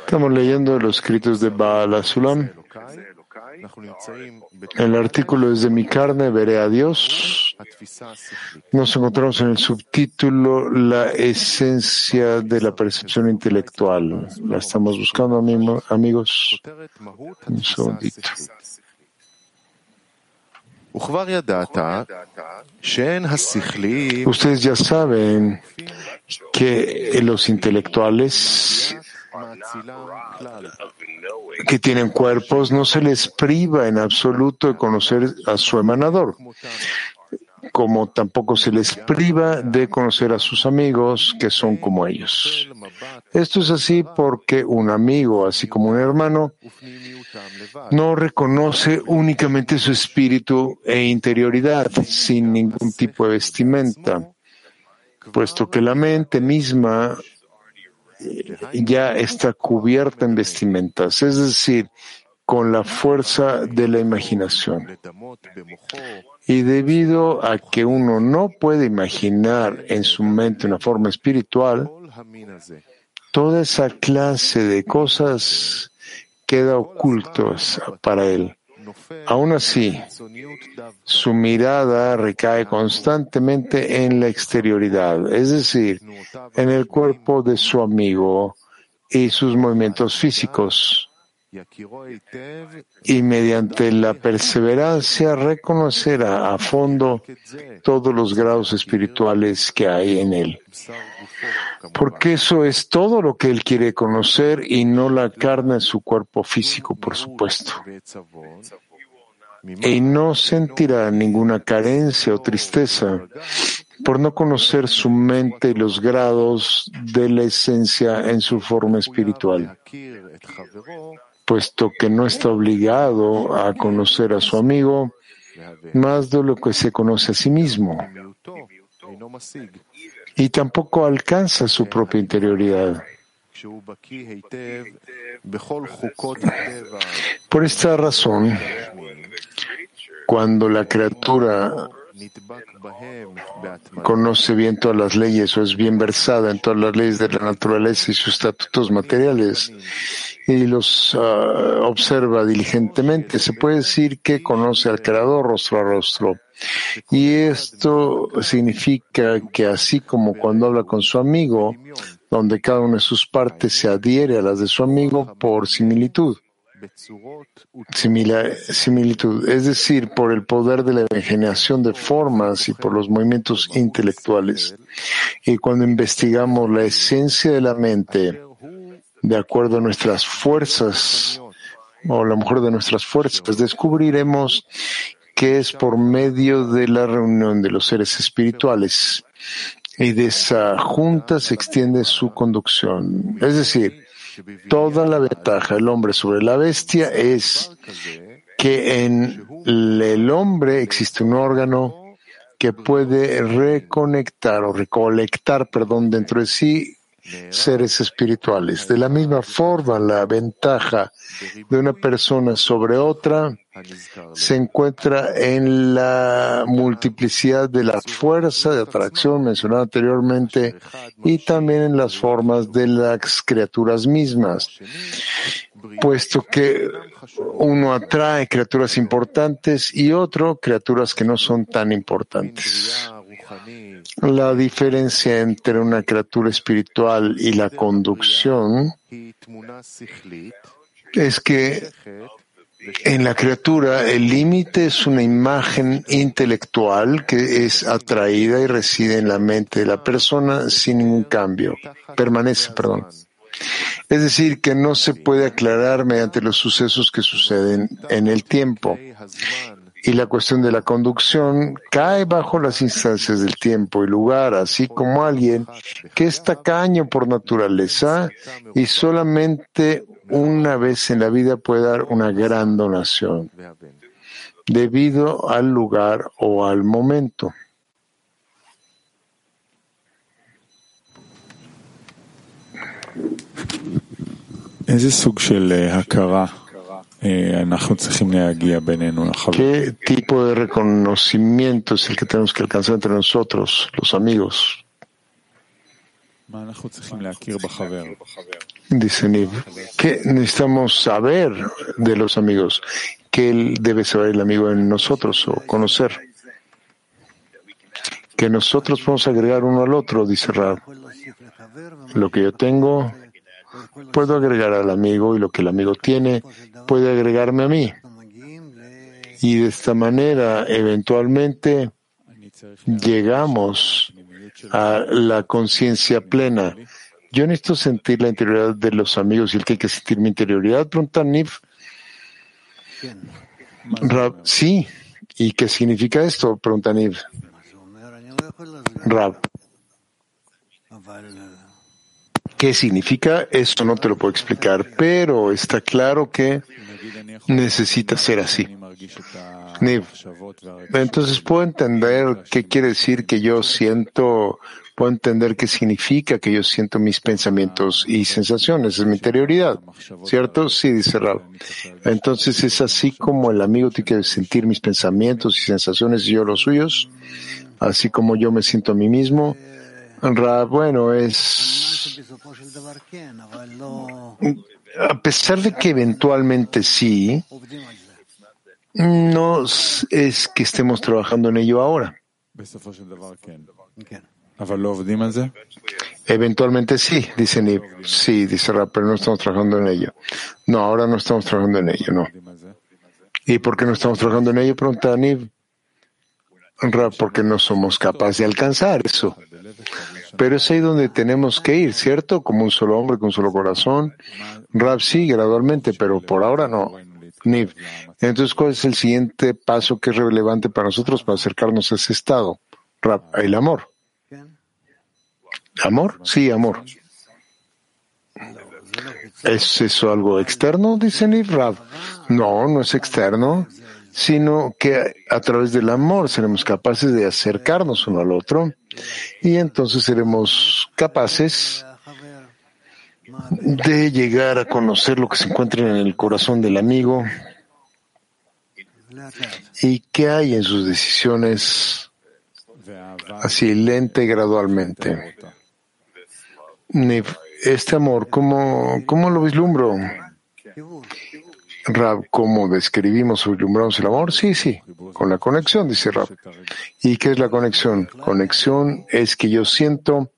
Estamos leyendo los escritos de Baal Sulam. El artículo es de mi carne, veré a Dios. Nos encontramos en el subtítulo La esencia de la percepción intelectual. La estamos buscando, amigos. Un segundito. Ustedes ya saben que los intelectuales que tienen cuerpos no se les priva en absoluto de conocer a su emanador, como tampoco se les priva de conocer a sus amigos que son como ellos. Esto es así porque un amigo, así como un hermano, no reconoce únicamente su espíritu e interioridad sin ningún tipo de vestimenta, puesto que la mente misma ya está cubierta en vestimentas, es decir, con la fuerza de la imaginación. Y debido a que uno no puede imaginar en su mente una forma espiritual, toda esa clase de cosas queda oculto para él. Aún así, su mirada recae constantemente en la exterioridad, es decir, en el cuerpo de su amigo y sus movimientos físicos. Y mediante la perseverancia reconocerá a fondo todos los grados espirituales que hay en él. Porque eso es todo lo que él quiere conocer y no la carne en su cuerpo físico, por supuesto. Y no sentirá ninguna carencia o tristeza por no conocer su mente y los grados de la esencia en su forma espiritual, puesto que no está obligado a conocer a su amigo más de lo que se conoce a sí mismo y tampoco alcanza su propia interioridad. Por esta razón, cuando la criatura conoce bien todas las leyes o es bien versada en todas las leyes de la naturaleza y sus estatutos materiales y los ah, observa diligentemente, se puede decir que conoce al Creador rostro a rostro. Y esto significa que así como cuando habla con su amigo, donde cada una de sus partes se adhiere a las de su amigo por similitud, similitud, es decir, por el poder de la generación de formas y por los movimientos intelectuales. Y cuando investigamos la esencia de la mente, de acuerdo a nuestras fuerzas, o a lo mejor de nuestras fuerzas, descubriremos que es por medio de la reunión de los seres espirituales y de esa junta se extiende su conducción. Es decir, Toda la ventaja del hombre sobre la bestia es que en el hombre existe un órgano que puede reconectar o recolectar, perdón, dentro de sí seres espirituales. De la misma forma, la ventaja de una persona sobre otra se encuentra en la multiplicidad de la fuerza de atracción mencionada anteriormente y también en las formas de las criaturas mismas, puesto que uno atrae criaturas importantes y otro criaturas que no son tan importantes. La diferencia entre una criatura espiritual y la conducción es que en la criatura el límite es una imagen intelectual que es atraída y reside en la mente de la persona sin ningún cambio. Permanece, perdón. Es decir, que no se puede aclarar mediante los sucesos que suceden en el tiempo y la cuestión de la conducción cae bajo las instancias del tiempo y lugar, así como alguien que es tacaño por naturaleza y solamente una vez en la vida puede dar una gran donación debido al lugar o al momento. ¿Qué tipo de reconocimiento es el que tenemos que alcanzar entre nosotros, los amigos? Dice Niv, ¿qué necesitamos saber de los amigos? ¿Qué debe saber el amigo en nosotros o conocer? Que nosotros podemos agregar uno al otro, dice Rab. Lo que yo tengo, puedo agregar al amigo y lo que el amigo tiene, puede agregarme a mí. Y de esta manera, eventualmente, llegamos a la conciencia plena. Yo necesito sentir la interioridad de los amigos y que hay que sentir mi interioridad. Pregunta Nif. Rab, sí. ¿Y qué significa esto? Pregunta Nif. Rab. ¿Qué significa? Esto no te lo puedo explicar, pero está claro que necesita ser así. Entonces puedo entender qué quiere decir que yo siento, puedo entender qué significa que yo siento mis pensamientos y sensaciones, es mi interioridad, ¿cierto? Sí, dice Rab. Entonces es así como el amigo tiene que sentir mis pensamientos y sensaciones y yo los suyos, así como yo me siento a mí mismo. Rab, bueno, es a pesar de que eventualmente sí, no es que estemos trabajando en ello ahora. Eventualmente sí, dice Nib. Sí, dice Rap, pero no estamos trabajando en ello. No, ahora no estamos trabajando en ello, no. ¿Y por qué no estamos trabajando en ello? Pregunta Nib. Rap, porque no somos capaces de alcanzar eso. Pero es ahí donde tenemos que ir, ¿cierto? Como un solo hombre con un solo corazón. Rap sí, gradualmente, pero por ahora no. Niv. Entonces, ¿cuál es el siguiente paso que es relevante para nosotros para acercarnos a ese estado? El amor. ¿Amor? Sí, amor. ¿Es eso algo externo? Dice Niv Rap. No, no es externo sino que a través del amor seremos capaces de acercarnos uno al otro y entonces seremos capaces de llegar a conocer lo que se encuentra en el corazón del amigo y qué hay en sus decisiones así lenta y gradualmente. Este amor, ¿cómo, cómo lo vislumbro? Rab, ¿cómo describimos o ilumbramos el amor? Sí, sí, con la conexión, dice Rab. ¿Y qué es la conexión? Conexión es que yo siento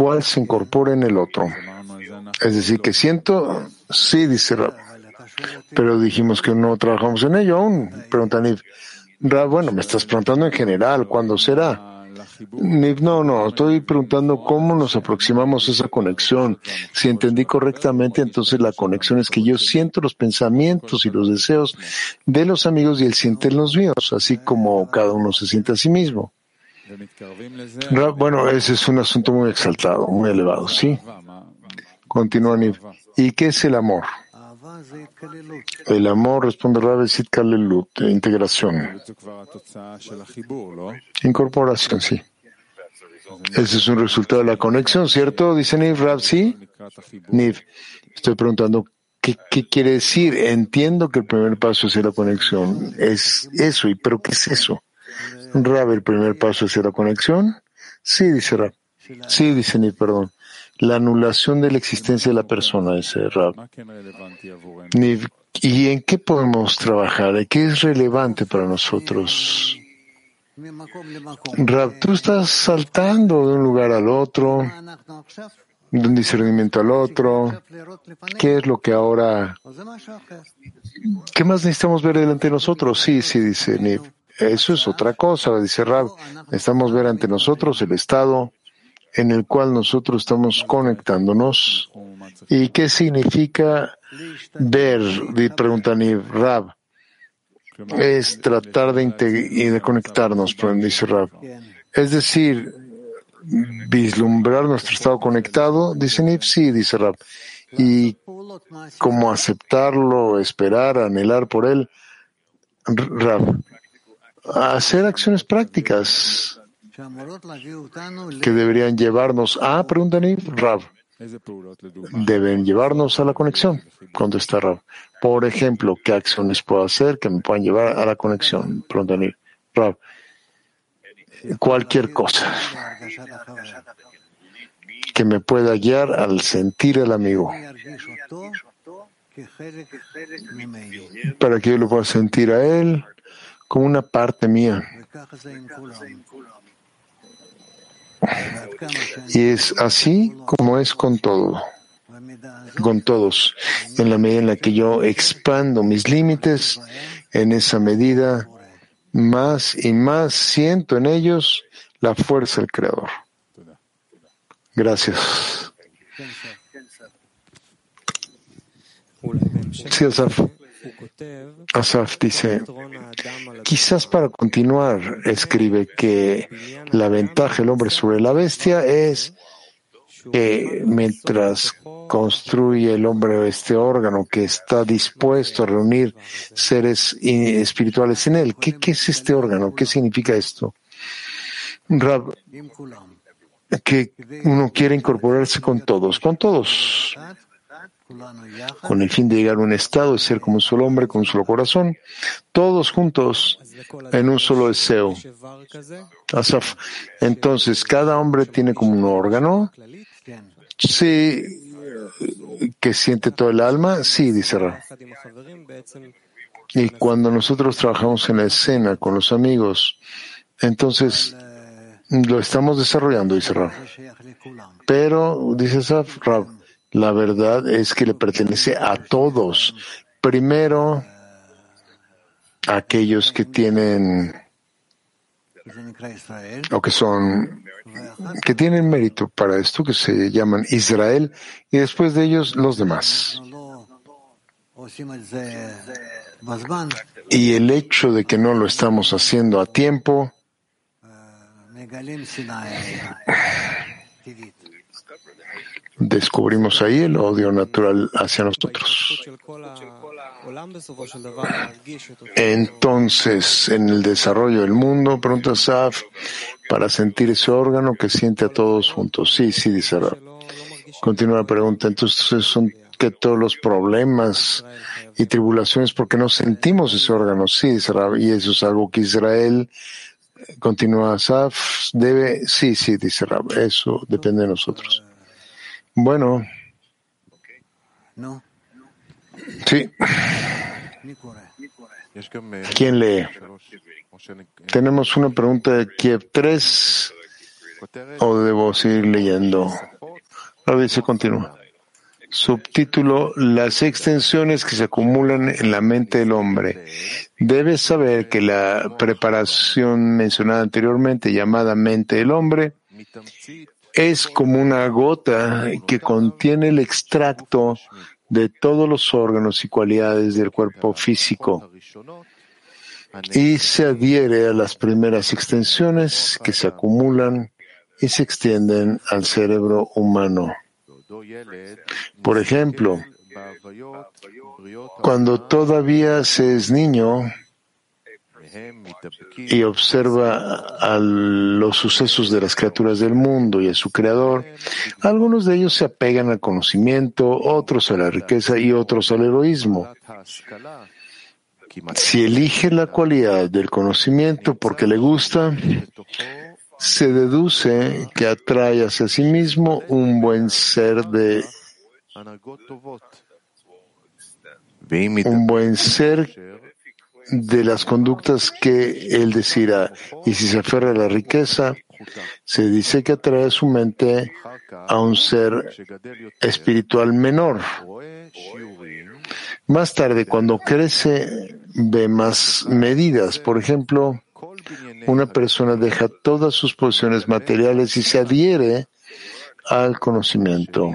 cuál se incorpora en el otro. Es decir, que siento, sí, dice Rab. Pero dijimos que no trabajamos en ello aún. Pregunta Nif. Rab, bueno, me estás preguntando en general, ¿cuándo será? No, no, estoy preguntando cómo nos aproximamos a esa conexión. Si entendí correctamente, entonces la conexión es que yo siento los pensamientos y los deseos de los amigos y él siente los míos, así como cada uno se siente a sí mismo. Bueno, ese es un asunto muy exaltado, muy elevado, ¿sí? Continúa ¿Y qué es el amor? El amor, responde Rabesit Kalelut, integración. Incorporación, sí. Ese es un resultado de la conexión, ¿cierto? Dice Niv Rab, sí. Niv, estoy preguntando, ¿qué, ¿qué, quiere decir? Entiendo que el primer paso es la conexión. Es eso, ¿y pero qué es eso? Rab, ¿el primer paso es la conexión? Sí, dice Rab. Sí, dice Niv, perdón. La anulación de la existencia de la persona, dice Rab. Niv, ¿y en qué podemos trabajar? ¿Qué es relevante para nosotros? Rab, tú estás saltando de un lugar al otro, de un discernimiento al otro. ¿Qué es lo que ahora... ¿Qué más necesitamos ver delante de nosotros? Sí, sí, dice Niv. Eso es otra cosa, dice Rab. Necesitamos ver ante nosotros el estado en el cual nosotros estamos conectándonos. ¿Y qué significa ver? Pregunta Niv Rab es tratar de, de conectarnos, dice Rab. Es decir, vislumbrar nuestro estado conectado, dice Nif, sí, dice Rab. Y cómo aceptarlo, esperar, anhelar por él, Rab. Hacer acciones prácticas que deberían llevarnos a, pregunta Nif, Rab deben llevarnos a la conexión, contesta Rab. Por ejemplo, ¿qué acciones puedo hacer que me puedan llevar a la conexión? Pronto, Rab. cualquier cosa que me pueda guiar al sentir al amigo, para que yo lo pueda sentir a él como una parte mía. Y es así como es con todo, con todos. En la medida en la que yo expando mis límites, en esa medida más y más siento en ellos la fuerza del Creador. Gracias. Sí, Asaf. Asaf dice, quizás para continuar, escribe que la ventaja del hombre sobre la bestia es que mientras construye el hombre este órgano que está dispuesto a reunir seres espirituales en él. ¿Qué, es este órgano? ¿Qué significa esto? Rab, que uno quiere incorporarse con todos, con todos, con el fin de llegar a un estado de ser como un solo hombre, con un solo corazón, todos juntos en un solo deseo. Asaf, entonces cada hombre tiene como un órgano, sí, que siente todo el alma, sí, dice Ra. Y cuando nosotros trabajamos en la escena con los amigos, entonces lo estamos desarrollando, dice Rab. Pero, dice Saf, Rab, la verdad es que le pertenece a todos. Primero, a aquellos que tienen o que son que tienen mérito para esto, que se llaman Israel, y después de ellos los demás. Y el hecho de que no lo estamos haciendo a tiempo Descubrimos ahí el odio natural hacia nosotros. Entonces, en el desarrollo del mundo, pregunta Saf, para sentir ese órgano que siente a todos juntos. Sí, sí, dice Rab. Continúa la pregunta. Entonces, son que todos los problemas y tribulaciones porque no sentimos ese órgano. Sí, dice Rab. Y eso es algo que Israel Continúa Saf, debe, sí, sí, dice Rab, eso depende de nosotros. Bueno. Sí. ¿Quién lee? Tenemos una pregunta de Kiev 3 o debo seguir leyendo. Ahora dice continúa. Subtítulo Las extensiones que se acumulan en la mente del hombre. Debes saber que la preparación mencionada anteriormente, llamada mente del hombre, es como una gota que contiene el extracto de todos los órganos y cualidades del cuerpo físico y se adhiere a las primeras extensiones que se acumulan y se extienden al cerebro humano. Por ejemplo, cuando todavía se es niño y observa a los sucesos de las criaturas del mundo y a su creador, algunos de ellos se apegan al conocimiento, otros a la riqueza y otros al heroísmo. Si elige la cualidad del conocimiento porque le gusta, se deduce que atrae hacia sí mismo un buen ser de un buen ser de las conductas que él decida. Y si se aferra a la riqueza, se dice que atrae su mente a un ser espiritual menor. Más tarde, cuando crece, ve más medidas. Por ejemplo, una persona deja todas sus posiciones materiales y se adhiere al conocimiento,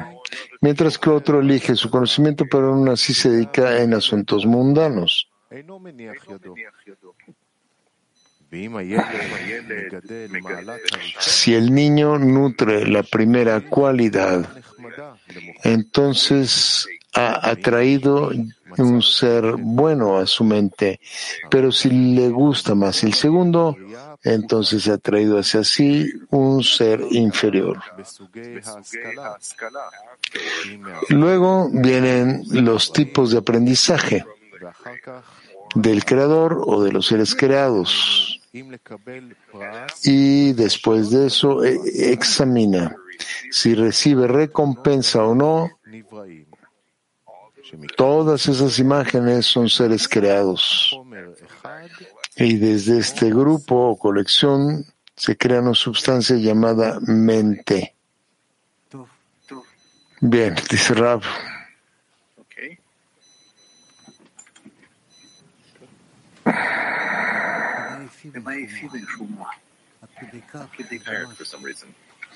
mientras que otro elige su conocimiento, pero aún así se dedica en asuntos mundanos. Si el niño nutre la primera cualidad, entonces ha atraído un ser bueno a su mente, pero si le gusta más el segundo, entonces ha traído hacia sí un ser inferior. Luego vienen los tipos de aprendizaje del creador o de los seres creados. y después de eso eh, examina si recibe recompensa o no. Todas esas imágenes son seres creados. Y desde este grupo o colección se crea una sustancia llamada mente. Bien, dice Rab.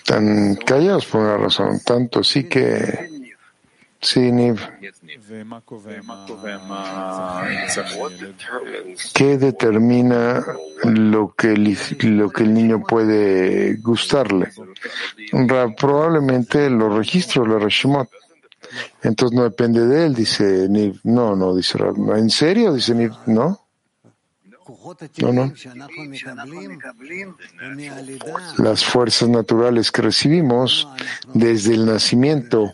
Tan callados por una razón, tanto sí que Sí, Niv. ¿Qué determina lo que, el, lo que el niño puede gustarle? Probablemente los registros, la Reshimot. Entonces no depende de él, dice Niv. No, no, dice. ¿En serio? Dice Niv. No. No, no. Las fuerzas naturales que recibimos desde el nacimiento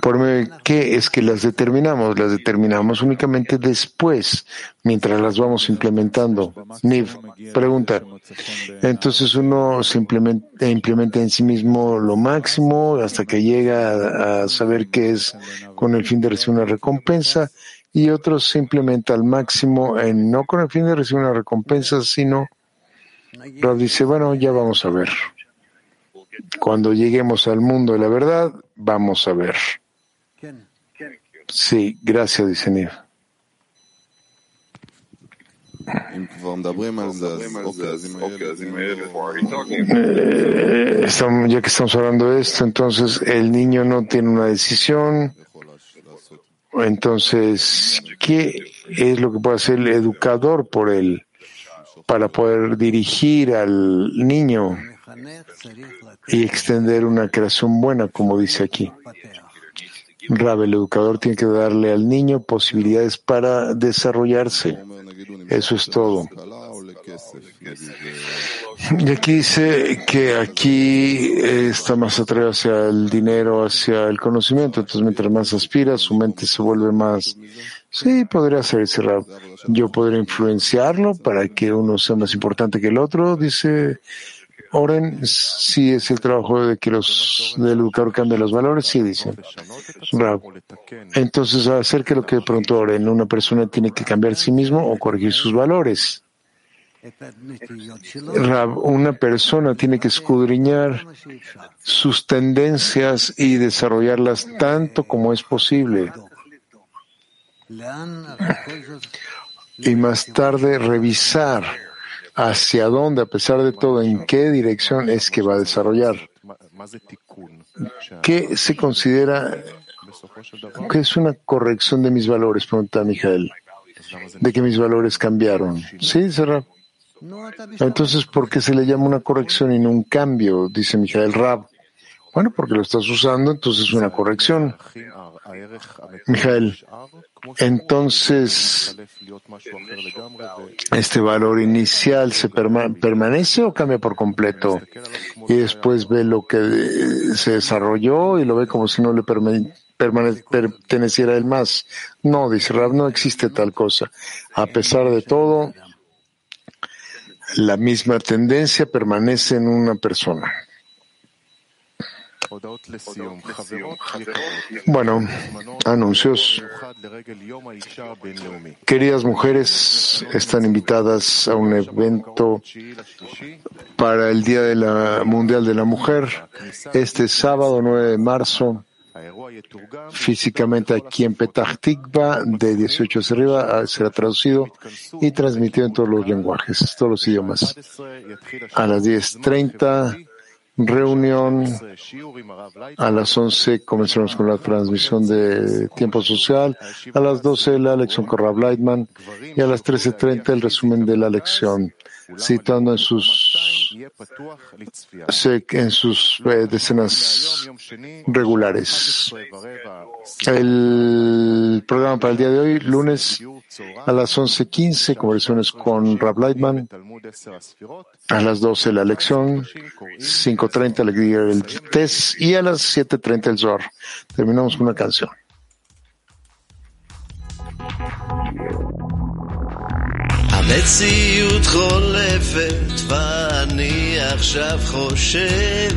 ¿Por qué es que las determinamos? Las determinamos únicamente después, mientras las vamos implementando. Niv, pregunta. Entonces uno se implementa, implementa en sí mismo lo máximo hasta que llega a saber qué es con el fin de recibir una recompensa y otros se implementa al máximo en, no con el fin de recibir una recompensa, sino Rav dice, bueno, ya vamos a ver. Cuando lleguemos al mundo de la verdad, vamos a ver. Sí, gracias, dice Nir. Eh, ya que estamos hablando de esto, entonces el niño no tiene una decisión. Entonces, ¿qué es lo que puede hacer el educador por él para poder dirigir al niño? y extender una creación buena, como dice aquí. Rab, el educador tiene que darle al niño posibilidades para desarrollarse. Eso es todo. Y aquí dice que aquí está más atraído hacia el dinero, hacia el conocimiento. Entonces, mientras más aspira, su mente se vuelve más. Sí, podría ser Rab. Yo podría influenciarlo para que uno sea más importante que el otro, dice Oren, si es el trabajo de que los del educador cambie los valores, sí dice. Rab. Entonces, hacer que lo que de pronto Oren, una persona tiene que cambiar sí mismo o corregir sus valores. Una persona tiene que escudriñar sus tendencias y desarrollarlas tanto como es posible. Y más tarde revisar hacia dónde, a pesar de todo, en qué dirección es que va a desarrollar. ¿Qué se considera que es una corrección de mis valores? Pregunta Mijael. De que mis valores cambiaron. Sí, Rab. Entonces, ¿por qué se le llama una corrección y no un cambio? Dice Mijael Rab. Bueno, porque lo estás usando, entonces es una corrección. Mijael, entonces, ¿este valor inicial se permanece o cambia por completo? Y después ve lo que se desarrolló y lo ve como si no le perteneciera a él más. No, dice Rab, no existe tal cosa. A pesar de todo, la misma tendencia permanece en una persona. Bueno, anuncios. Queridas mujeres, están invitadas a un evento para el Día de la Mundial de la Mujer este sábado 9 de marzo. Físicamente aquí en Petah Tikva, de 18 hacia arriba, será traducido y transmitido en todos los lenguajes, todos los idiomas. A las 10.30 reunión. A las 11 comenzaremos con la transmisión de tiempo social. A las 12 la lección con Rav Lightman y a las 13.30 el resumen de la lección, citando en sus, en sus eh, decenas regulares. El programa para el día de hoy, lunes a las 11.15, conversaciones con Rav Lightman. A las 12 la lección, 5.30 el test y a las 7.30 el Zohar. Terminamos con una canción. המציאות חולפת ואני עכשיו חושב.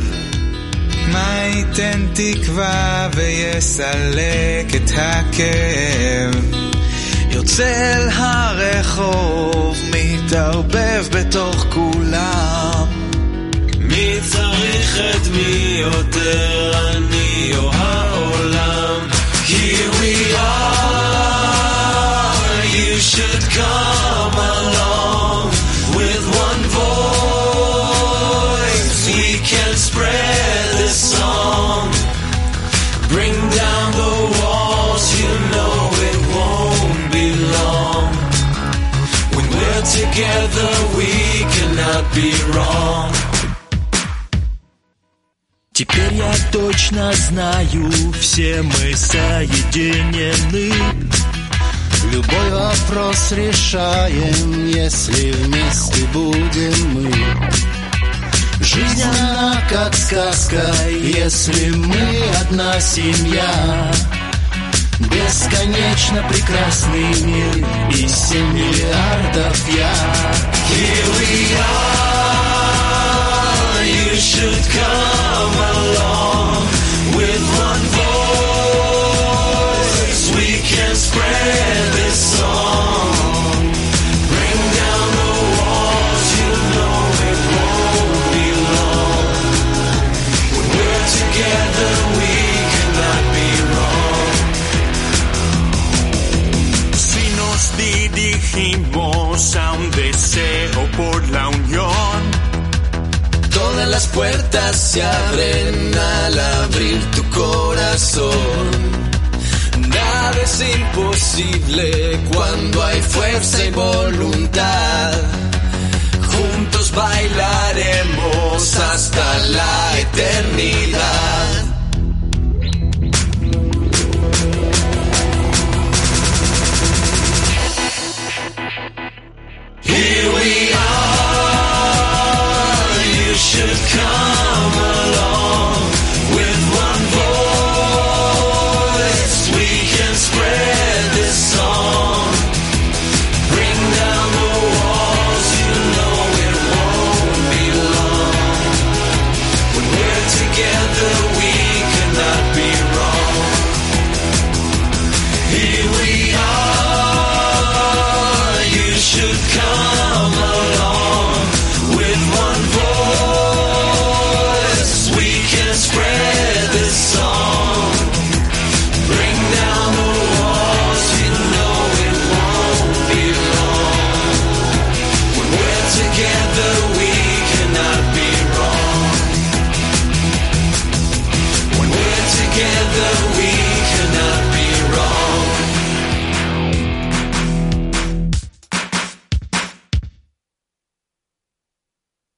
מה ייתן תקווה ויסלק את הכאב? יוצא אל הרחוב, מתערבב בתוך כולם. מי צריך את מי יותר, אני be wrong. Теперь я точно знаю, все мы соединены. Любой вопрос решаем, если вместе будем мы. Жизнь она как сказка, если мы одна семья. Бесконечно прекрасный мир и семь миллиардов я. Here we are, you should come along with one voice. We can spread a un deseo por la unión. Todas las puertas se abren al abrir tu corazón. Nada es imposible cuando hay fuerza y voluntad. Juntos bailaremos hasta la eternidad. Come.